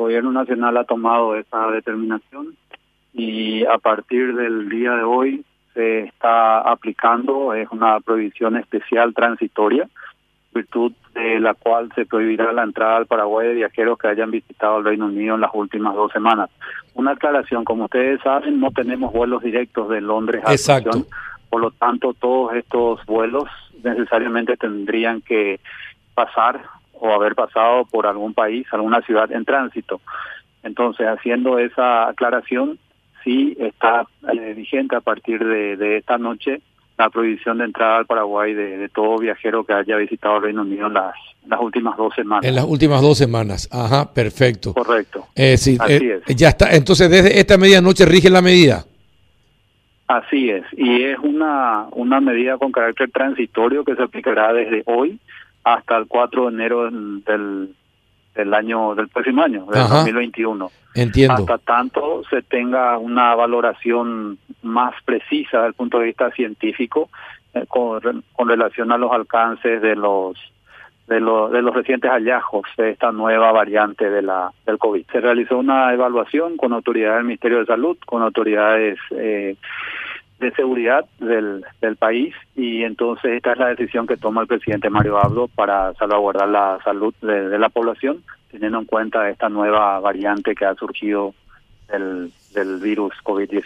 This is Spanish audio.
gobierno nacional ha tomado esa determinación y a partir del día de hoy se está aplicando, es una prohibición especial transitoria, virtud de la cual se prohibirá la entrada al Paraguay de viajeros que hayan visitado el Reino Unido en las últimas dos semanas. Una aclaración, como ustedes saben, no tenemos vuelos directos de Londres a Exacto. por lo tanto todos estos vuelos necesariamente tendrían que pasar o haber pasado por algún país, alguna ciudad en tránsito. Entonces, haciendo esa aclaración, sí está eh, vigente a partir de, de, esta noche la prohibición de entrada al Paraguay de, de, todo viajero que haya visitado el Reino Unido en las, las últimas dos semanas. En las últimas dos semanas, ajá, perfecto. Correcto. Eh, sí, Así eh, es. Ya está, entonces desde esta medianoche rige la medida. Así es, y es una, una medida con carácter transitorio que se aplicará desde hoy hasta el 4 de enero del, del, año del próximo año, del Ajá. 2021. Entiendo. Hasta tanto se tenga una valoración más precisa desde el punto de vista científico eh, con, con relación a los alcances de los de, los de los recientes hallazgos de esta nueva variante de la del COVID. Se realizó una evaluación con autoridades del Ministerio de Salud, con autoridades eh, de seguridad del, del país y entonces esta es la decisión que toma el presidente Mario Abdo para salvaguardar la salud de, la población, teniendo en cuenta esta nueva variante que ha surgido del, del virus COVID-19.